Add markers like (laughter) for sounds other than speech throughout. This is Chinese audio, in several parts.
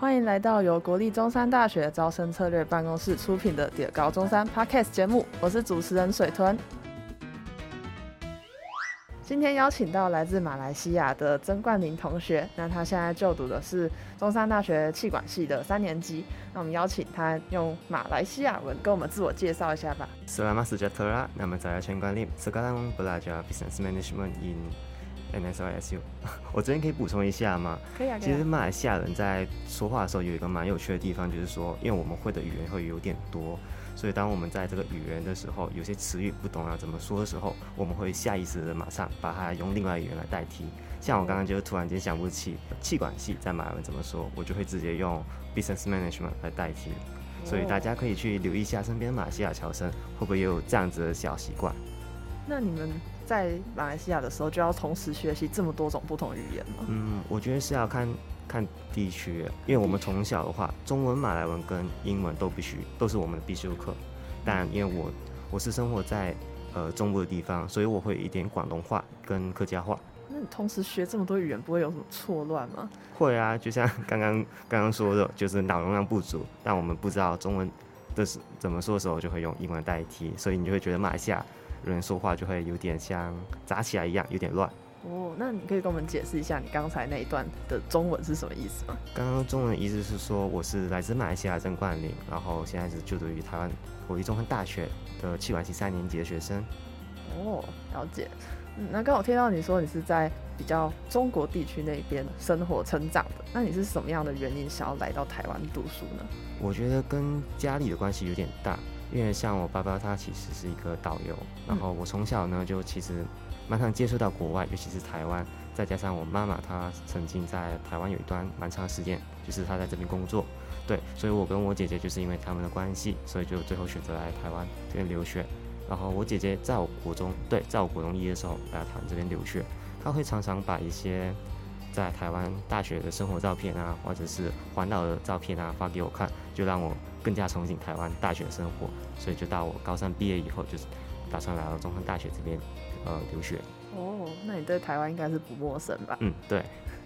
欢迎来到由国立中山大学招生策略办公室出品的《点高中山》Podcast 节目，我是主持人水豚。今天邀请到来自马来西亚的曾冠霖同学，那他现在就读的是中山大学企管系的三年级。那我们邀请他用马来西亚文跟我们自我介绍一下吧。Selamat sejahtera, nama saya Chen Guan Lim. Sekarang belajar Business Management in NSISU。(laughs) 我这边可以补充一下吗？可以啊。其实马来西亚人在说话的时候有一个蛮有趣的地方，就是说，因为我们会的语言会有点多。所以，当我们在这个语言的时候，有些词语不懂要怎么说的时候，我们会下意识的马上把它用另外语言来代替。像我刚刚就突然间想不起气管系在马来文怎么说，我就会直接用 business management 来代替。所以大家可以去留意一下身边马来西亚侨生会不会也有这样子的小习惯。那你们在马来西亚的时候就要同时学习这么多种不同语言吗？嗯，我觉得是要看。看地区，因为我们从小的话，中文、马来文跟英文都必须都是我们的必修课。但因为我我是生活在呃中部的地方，所以我会一点广东话跟客家话。那你同时学这么多语言，不会有什么错乱吗？会啊，就像刚刚刚刚说的，就是脑容量不足。但我们不知道中文的是怎么说的时候，就会用英文代替，所以你就会觉得马来西亚人说话就会有点像杂起来一样，有点乱。哦，那你可以跟我们解释一下你刚才那一段的中文是什么意思吗？刚刚中文意思是说，我是来自马来西亚曾冠霖，然后现在是就读于台湾国立中山大学的气管系三年级的学生。哦，了解。嗯，那刚好听到你说你是在比较中国地区那边生活成长的，那你是什么样的原因想要来到台湾读书呢？我觉得跟家里的关系有点大，因为像我爸爸他其实是一个导游，然后我从小呢就其实。蛮常接触到国外，尤其是台湾，再加上我妈妈，她曾经在台湾有一段蛮长的时间，就是她在这边工作，对，所以我跟我姐姐就是因为他们的关系，所以就最后选择来台湾这边留学。然后我姐姐在我国中，对，在我国中毕业的时候来台湾这边留学，她会常常把一些在台湾大学的生活照片啊，或者是环岛的照片啊发给我看，就让我更加憧憬台湾大学生活，所以就到我高三毕业以后，就是打算来到中山大学这边。呃，留学哦，那你对台湾应该是不陌生吧？嗯，对。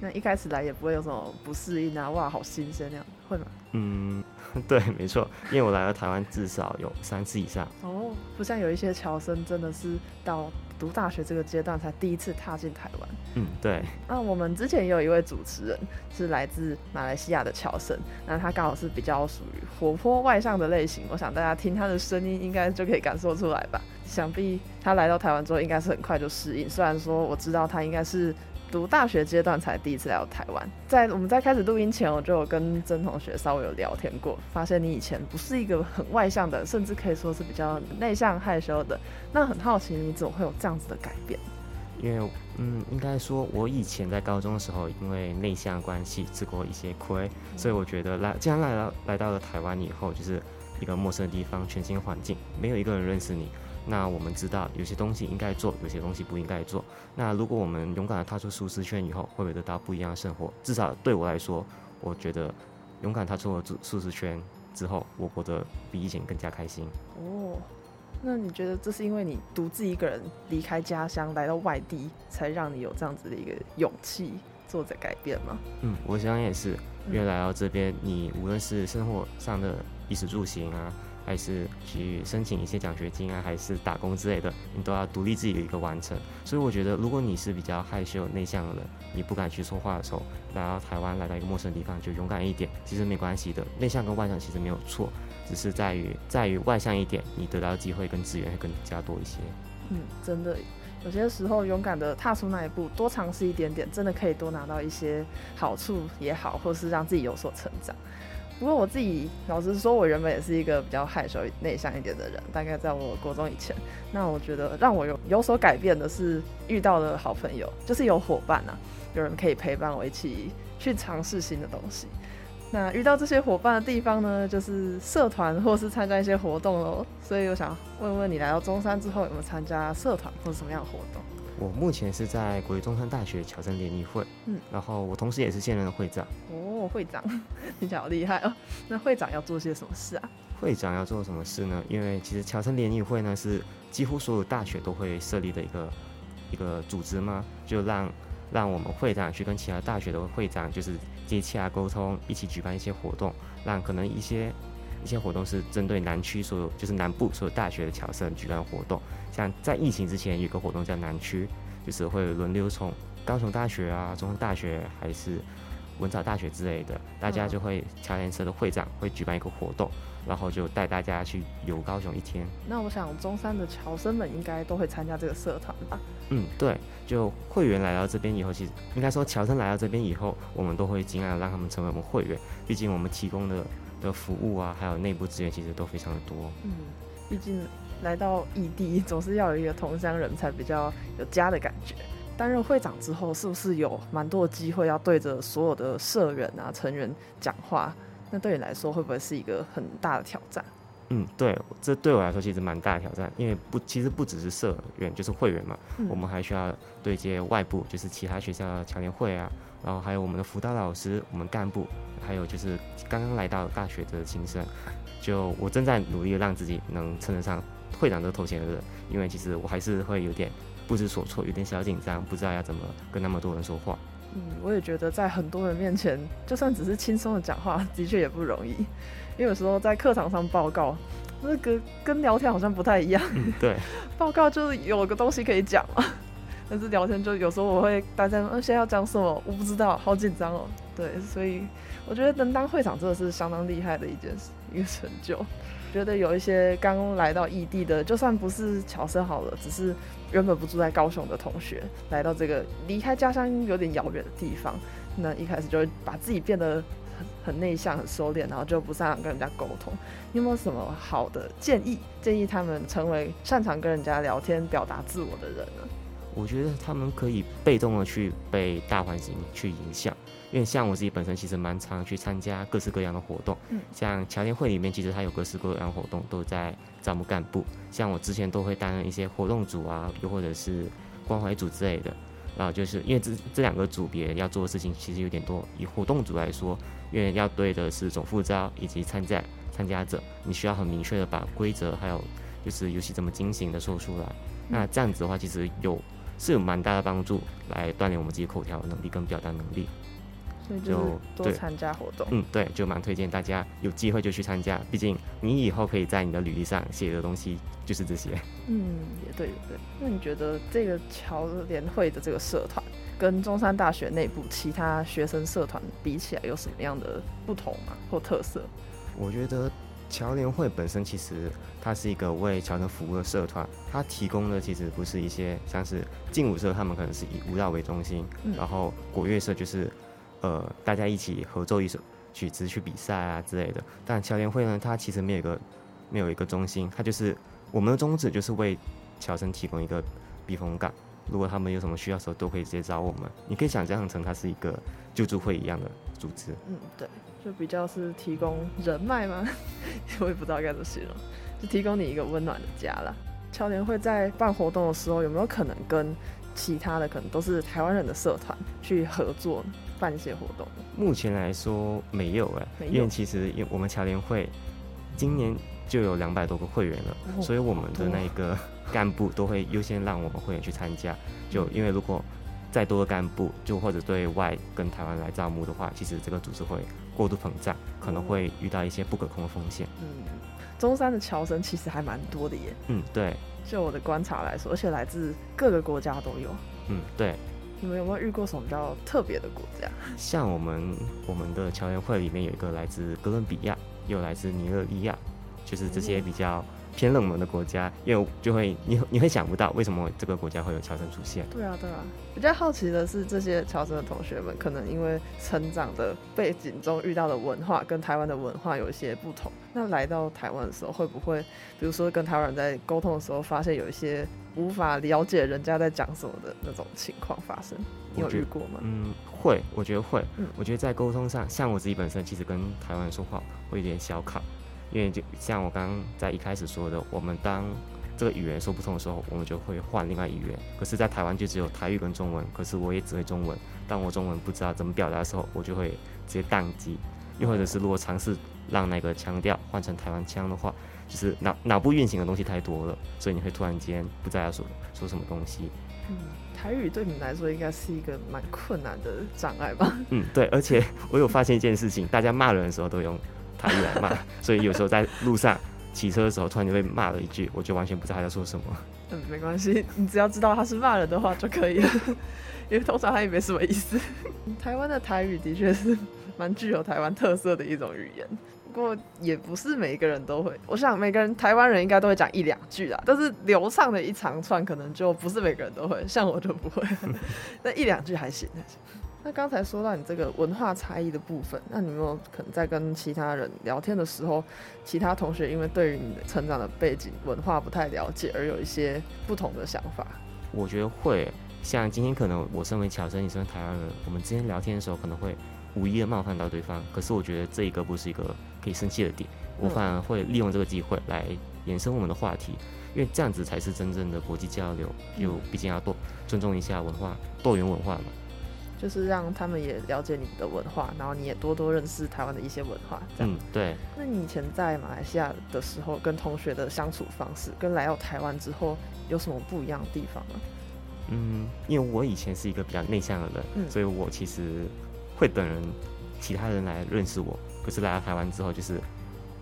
那一开始来也不会有什么不适应啊，哇，好新鲜那样，会吗？嗯，(laughs) 对，没错，因为我来到台湾至少有三次以上。哦，不像有一些侨生真的是到读大学这个阶段才第一次踏进台湾。嗯，对。那我们之前也有一位主持人是来自马来西亚的乔生，那他刚好是比较属于活泼外向的类型，我想大家听他的声音应该就可以感受出来吧。想必他来到台湾之后，应该是很快就适应。虽然说我知道他应该是读大学阶段才第一次来到台湾。在我们在开始录音前，我就有跟曾同学稍微有聊天过，发现你以前不是一个很外向的，甚至可以说是比较内向害羞的。那很好奇，你怎么会有这样子的改变？因为，嗯，应该说，我以前在高中的时候，因为内向关系吃过一些亏，所以我觉得来，既然来到来到了台湾以后，就是一个陌生的地方，全新环境，没有一个人认识你。那我们知道有些东西应该做，有些东西不应该做。那如果我们勇敢地踏出舒适圈以后，会不会得到不一样的生活？至少对我来说，我觉得勇敢踏出了舒适圈之后，我过得比以前更加开心。哦，那你觉得这是因为你独自一个人离开家乡来到外地，才让你有这样子的一个勇气做着改变吗？嗯，我想也是，因为来到这边，你无论是生活上的衣食住行啊。还是去申请一些奖学金啊，还是打工之类的，你都要独立自己的一个完成。所以我觉得，如果你是比较害羞内向的人，你不敢去说话的时候，来到台湾，来到一个陌生的地方，就勇敢一点，其实没关系的。内向跟外向其实没有错，只是在于在于外向一点，你得到的机会跟资源会更加多一些。嗯，真的，有些时候勇敢的踏出那一步，多尝试一点点，真的可以多拿到一些好处也好，或是让自己有所成长。不过我自己老实说，我原本也是一个比较害羞内向一点的人。大概在我国中以前，那我觉得让我有有所改变的是遇到的好朋友，就是有伙伴啊，有人可以陪伴我一起去尝试新的东西。那遇到这些伙伴的地方呢，就是社团或是参加一些活动喽。所以我想问问你，来到中山之后有没有参加社团或者什么样的活动？我目前是在国立中山大学侨生联谊会，嗯，然后我同时也是现任的会长。哦，会长，听起来好厉害哦。那会长要做些什么事啊？会长要做什么事呢？因为其实侨生联谊会呢是几乎所有大学都会设立的一个一个组织嘛，就让让我们会长去跟其他大学的会长就是接洽沟通，一起举办一些活动，让可能一些一些活动是针对南区所有就是南部所有大学的侨生举办活动。像在疫情之前有个活动叫南区，就是会轮流从高雄大学啊、中山大学还是文藻大学之类的，大家就会侨联社的会长会举办一个活动。然后就带大家去游高雄一天。那我想中山的侨生们应该都会参加这个社团吧？嗯，对，就会员来到这边以后，其实应该说侨生来到这边以后，我们都会尽量让他们成为我们会员。毕竟我们提供的的服务啊，还有内部资源其实都非常的多。嗯，毕竟来到异地，总是要有一个同乡人才比较有家的感觉。担任会长之后，是不是有蛮多的机会要对着所有的社员啊成员讲话？那对你来说会不会是一个很大的挑战？嗯，对，这对我来说其实蛮大的挑战，因为不，其实不只是社员，就是会员嘛，嗯、我们还需要对接外部，就是其他学校的侨联会啊，然后还有我们的辅导老师、我们干部，还有就是刚刚来到大学的新生。就我正在努力让自己能称得上会长这个头衔的人，因为其实我还是会有点不知所措，有点小紧张，不知道要怎么跟那么多人说话。嗯，我也觉得在很多人面前，就算只是轻松的讲话，的确也不容易。因为有时候在课堂上报告，那个跟聊天好像不太一样。嗯，对，报告就是有个东西可以讲嘛，但是聊天就有时候我会大家说，现在要讲什么，我不知道，好紧张哦。对，所以我觉得能当会长真的是相当厉害的一件事，一个成就。觉得有一些刚来到异地的，就算不是侨生好了，只是原本不住在高雄的同学，来到这个离开家乡有点遥远的地方，那一开始就会把自己变得很很内向、很收敛，然后就不擅长跟人家沟通。你有没有什么好的建议？建议他们成为擅长跟人家聊天、表达自我的人呢？我觉得他们可以被动的去被大环境去影响。因为像我自己本身其实蛮常去参加各式各样的活动，嗯，像侨联会里面其实它有各式各样的活动都在招募干部，像我之前都会担任一些活动组啊，又或者是关怀组之类的，然后就是因为这这两个组别要做的事情其实有点多，以活动组来说，因为要对的是总副招以及参加参加者，你需要很明确的把规则还有就是游戏怎么进行的说出来，那这样子的话其实有是有蛮大的帮助，来锻炼我们自己口条能力跟表达能力。就多参加活动，嗯，对，就蛮推荐大家有机会就去参加，毕竟你以后可以在你的履历上写的东西就是这些。嗯，也对，也对。那你觉得这个侨联会的这个社团跟中山大学内部其他学生社团比起来，有什么样的不同吗？或特色？我觉得侨联会本身其实它是一个为侨生服务的社团，它提供的其实不是一些像是劲舞社，他们可能是以舞蹈为中心，嗯、然后国乐社就是。呃，大家一起合奏一首曲子去比赛啊之类的。但侨联会呢，它其实没有一个没有一个中心，它就是我们的宗旨就是为侨生提供一个避风港。如果他们有什么需要的时候，都可以直接找我们。你可以想象成它是一个救助会一样的组织。嗯，对，就比较是提供人脉吗？(laughs) 我也不知道该怎么形容，就提供你一个温暖的家啦。侨联会在办活动的时候，有没有可能跟其他的可能都是台湾人的社团去合作？办一些活动，目前来说没有哎，因为其实因为我们侨联会今年就有两百多个会员了，哦、所以我们的那个干部都会优先让我们会员去参加。就因为如果再多的干部，就或者对外跟台湾来招募的话，其实这个组织会过度膨胀，可能会遇到一些不可控的风险。嗯，中山的侨生其实还蛮多的耶。嗯，对。就我的观察来说，而且来自各个国家都有。嗯，对。你们有没有遇过什么比较特别的国家？像我们我们的侨联会里面有一个来自哥伦比亚，又来自尼日利亚，就是这些比较偏冷门的国家，因为就会你你会想不到为什么这个国家会有侨生出现。对啊，对啊。比较好奇的是，这些侨生的同学们可能因为成长的背景中遇到的文化跟台湾的文化有一些不同，那来到台湾的时候，会不会比如说跟台湾人在沟通的时候，发现有一些无法了解人家在讲什么的那种情况发生？你有遇过吗？嗯，会，我觉得会。嗯，我觉得在沟通上，像我自己本身其实跟台湾人说话会有点小卡。因为就像我刚刚在一开始说的，我们当这个语言说不通的时候，我们就会换另外语言。可是，在台湾就只有台语跟中文，可是我也只会中文。当我中文不知道怎么表达的时候，我就会直接宕机。又或者是如果尝试让那个腔调换成台湾腔的话，就是脑脑部运行的东西太多了，所以你会突然间不知道要说说什么东西。嗯，台语对你们来说应该是一个蛮困难的障碍吧？嗯，对，而且 (laughs) 我有发现一件事情，大家骂人的时候都用台语来骂，所以有时候在路上骑车的时候，突然就被骂了一句，我就完全不知道他在说什么。嗯，没关系，你只要知道他是骂人的话就可以了，(laughs) 因为通常他也没什么意思。(laughs) 台湾的台语的确是蛮具有台湾特色的一种语言。不过也不是每一个人都会，我想每个人台湾人应该都会讲一两句啦，但是流畅的一长串可能就不是每个人都会，像我就不会，(laughs) 那一两句还行。那刚才说到你这个文化差异的部分，那你有没有可能在跟其他人聊天的时候，其他同学因为对于你的成长的背景文化不太了解，而有一些不同的想法？我觉得会，像今天可能我身为侨生，你身为台湾人，我们之间聊天的时候可能会无意的冒犯到对方，可是我觉得这一个不是一个。可以生气的点，我反而会利用这个机会来延伸我们的话题，因为这样子才是真正的国际交流。就毕竟要多尊重一下文化，多元文化嘛，就是让他们也了解你的文化，然后你也多多认识台湾的一些文化。这样，嗯，对。那你以前在马来西亚的时候，跟同学的相处方式，跟来到台湾之后有什么不一样的地方吗？嗯，因为我以前是一个比较内向的人，嗯，所以我其实会等人，其他人来认识我。可是来到台湾之后，就是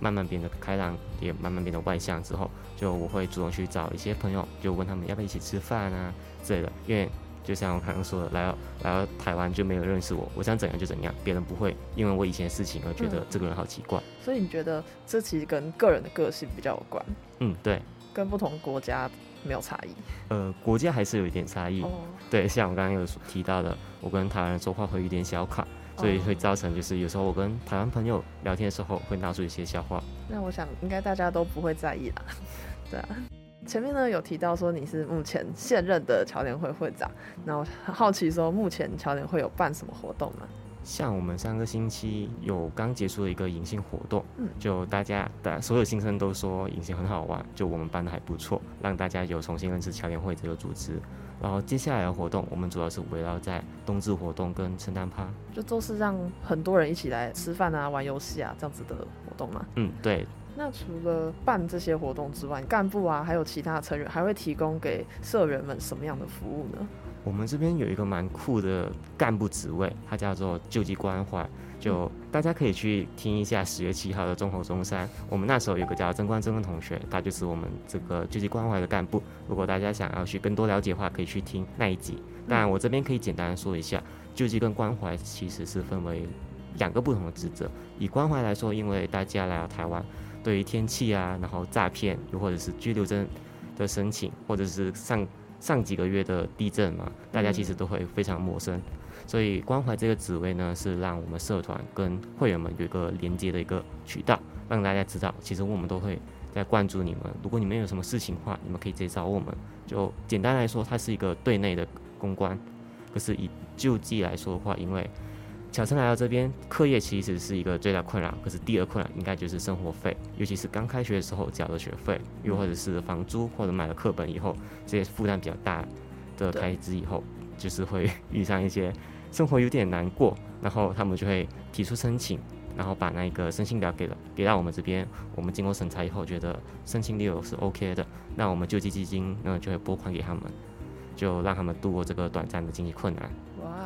慢慢变得开朗，也慢慢变得外向。之后，就我会主动去找一些朋友，就问他们要不要一起吃饭啊之类的。因为就像我刚刚说的，来到来到台湾就没有认识我，我想怎样就怎样，别人不会因为我以前的事情而觉得这个人好奇怪。嗯，所以你觉得这其实跟个人的个性比较有关？嗯，对，跟不同国家没有差异。呃，国家还是有一点差异。哦，对，像我刚刚有提到的，我跟台湾人说话会有点小卡。所以会造成，就是有时候我跟台湾朋友聊天的时候，会闹出一些笑话。那我想应该大家都不会在意啦。(laughs) 对啊，前面呢有提到说你是目前现任的侨联会会长，那我好奇说目前侨联会有办什么活动吗？像我们上个星期有刚结束了一个迎新活动，嗯，就大家的所有新生都说迎新很好玩，就我们办的还不错，让大家有重新认识侨联会这个组织。然后接下来的活动，我们主要是围绕在冬至活动跟圣诞趴，就都是让很多人一起来吃饭啊、玩游戏啊这样子的活动嘛。嗯，对。那除了办这些活动之外，干部啊，还有其他成员还会提供给社员们什么样的服务呢？我们这边有一个蛮酷的干部职位，它叫做救济关怀。就大家可以去听一下十月七号的中猴中山，我们那时候有个叫曾光曾的同学，他就是我们这个救济关怀的干部。如果大家想要去更多了解的话，可以去听那一集。但，我这边可以简单说一下，救济跟关怀其实是分为两个不同的职责。以关怀来说，因为大家来到台湾，对于天气啊，然后诈骗，又或者是居留证的申请，或者是上上几个月的地震嘛，大家其实都会非常陌生。所以关怀这个职位呢，是让我们社团跟会员们有一个连接的一个渠道，让大家知道，其实我们都会在关注你们。如果你们有什么事情的话，你们可以直接找我们。就简单来说，它是一个对内的公关。可是以救济来说的话，因为侨生来到这边，课业其实是一个最大困扰。可是第二困扰应该就是生活费，尤其是刚开学的时候缴的学费，又或者是房租，或者买了课本以后，这些负担比较大的开支以后，就是会遇上一些。生活有点难过，然后他们就会提出申请，然后把那个申请表给了给到我们这边，我们经过审查以后觉得申请理由是 OK 的，那我们救济基金呢就会拨款给他们，就让他们度过这个短暂的经济困难。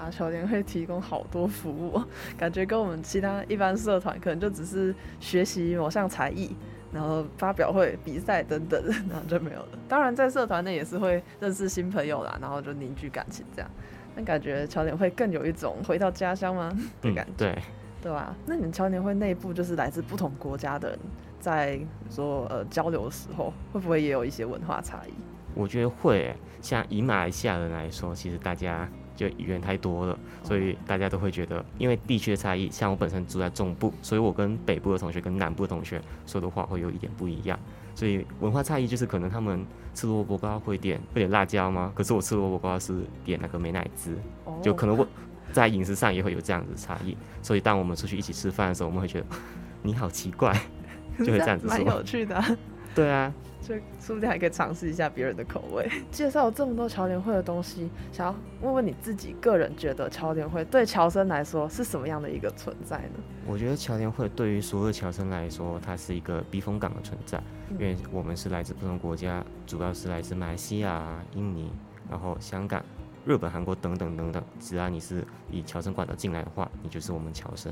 哇，侨联会提供好多服务，感觉跟我们其他一般社团可能就只是学习某项才艺，然后发表会、比赛等等，(laughs) 然后就没有了。当然在社团内也是会认识新朋友啦，然后就凝聚感情这样。那感觉侨联会更有一种回到家乡吗 (laughs) 的感觉？对，对吧？那你们侨联会内部就是来自不同国家的人，在说呃交流的时候，会不会也有一些文化差异？我觉得会。像以马来西亚人来说，其实大家就语言太多了，所以大家都会觉得，因为地区的差异。像我本身住在中部，所以我跟北部的同学跟南部的同学说的话会有一点不一样。所以文化差异就是可能他们吃萝卜糕会点会点辣椒吗？可是我吃萝卜糕是点那个美乃滋，就可能我在饮食上也会有这样子的差异。所以当我们出去一起吃饭的时候，我们会觉得 (laughs) 你好奇怪，(laughs) 就会这样子说。蛮 (laughs) 有趣的啊。对啊。就说不定还可以尝试一下别人的口味。(laughs) 介绍了这么多侨联会的东西，想要问问你自己个人觉得侨联会对侨生来说是什么样的一个存在呢？我觉得侨联会对于所有侨生来说，它是一个避风港的存在，因为我们是来自不同国家，主要是来自马来西亚、印尼、然后香港、日本、韩国等等等等，只要你是以侨生管道进来的话，你就是我们侨生。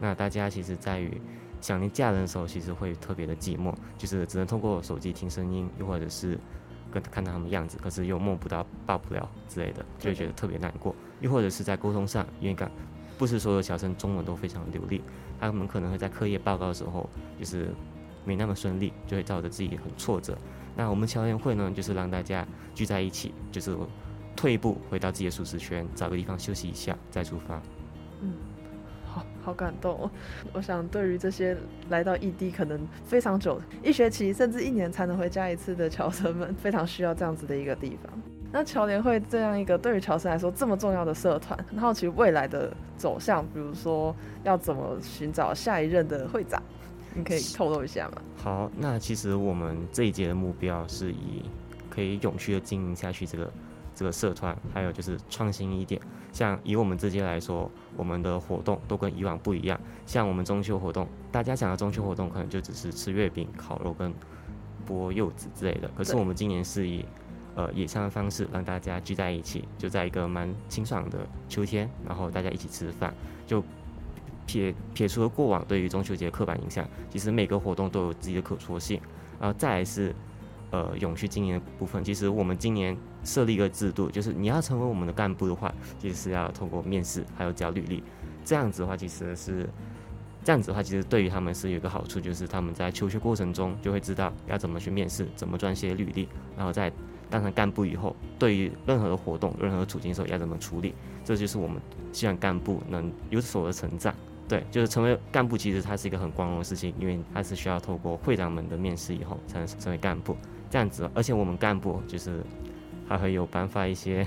那大家其实在于想念家人的时候，其实会特别的寂寞，就是只能通过手机听声音，又或者是跟看到他们样子，可是又梦不到、抱不了之类的，就会觉得特别难过。又或者是在沟通上，因为刚不是所有侨生中文都非常流利，他们可能会在课业报告的时候就是没那么顺利，就会造成自己很挫折。那我们侨联会呢，就是让大家聚在一起，就是退一步回到自己的舒适圈，找个地方休息一下再出发。嗯。好感动哦！我想，对于这些来到异地可能非常久，一学期甚至一年才能回家一次的侨生们，非常需要这样子的一个地方。那侨联会这样一个对于侨生来说这么重要的社团，很好奇未来的走向，比如说要怎么寻找下一任的会长，你可以透露一下吗？好，那其实我们这一届的目标是以可以永续的经营下去这个。这个社团还有就是创新一点，像以我们这届来说，我们的活动都跟以往不一样。像我们中秋活动，大家想的中秋活动可能就只是吃月饼、烤肉跟剥柚子之类的。可是我们今年是以呃野餐的方式让大家聚在一起，就在一个蛮清爽的秋天，然后大家一起吃饭，就撇撇除了过往对于中秋节的刻板印象，其实每个活动都有自己的可说性。然后再来是。呃，永续经营的部分，其实我们今年设立一个制度，就是你要成为我们的干部的话，其实是要通过面试，还有交履历。这样子的话，其实是这样子的话，其实对于他们是有一个好处，就是他们在求学过程中就会知道要怎么去面试，怎么撰写履历，然后在当上干部以后，对于任何的活动、任何的处境的时候要怎么处理。这就是我们希望干部能有所的成长。对，就是成为干部，其实它是一个很光荣的事情，因为它是需要透过会长们的面试以后才能成为干部。这样子，而且我们干部就是还会有颁发一些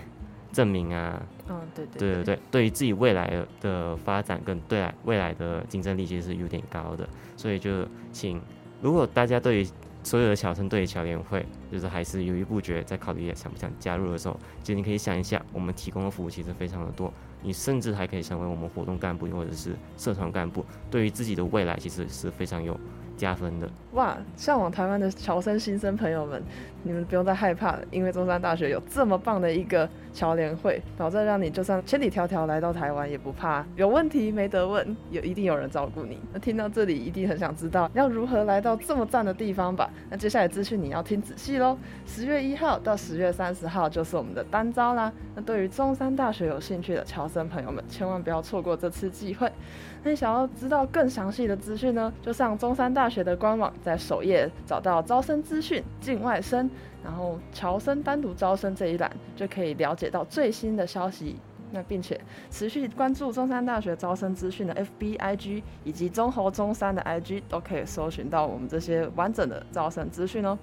证明啊。嗯、哦，对对对对对，对于自己未来的发展跟对来未来的竞争力其实是有点高的，所以就请如果大家对于所有的小生对于侨联会就是还是犹豫不决，在考虑想不想加入的时候，其实你可以想一下，我们提供的服务其实非常的多，你甚至还可以成为我们活动干部或者是社团干部，对于自己的未来其实是非常有加分的哇！向往台湾的侨生新生朋友们，你们不用再害怕了，因为中山大学有这么棒的一个侨联会，保证让你就算千里迢迢来到台湾也不怕有问题没得问，有一定有人照顾你。那听到这里一定很想知道要如何来到这么赞的地方吧？(laughs) 那接下来资讯你要听仔细喽！十月一号到十月三十号就是我们的单招啦。那对于中山大学有兴趣的侨生朋友们，千万不要错过这次机会。那你想要知道更详细的资讯呢？就上中山大学的官网，在首页找到招生资讯、境外生，然后乔森单独招生这一栏，就可以了解到最新的消息。那并且持续关注中山大学招生资讯的 FB、IG 以及中猴中山的 IG，都可以搜寻到我们这些完整的招生资讯哦。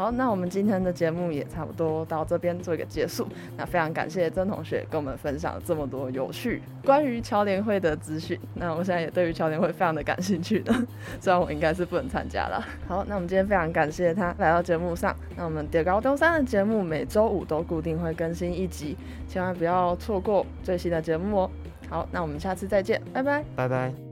好，那我们今天的节目也差不多到这边做一个结束。那非常感谢曾同学跟我们分享这么多有趣关于侨联会的资讯。那我现在也对于侨联会非常的感兴趣的，(laughs) 虽然我应该是不能参加了。好，那我们今天非常感谢他来到节目上。那我们中猴中山的节目每周五都固定会更新一集，千万不要错过最新的节目哦。好，那我们下次再见，拜拜，拜拜。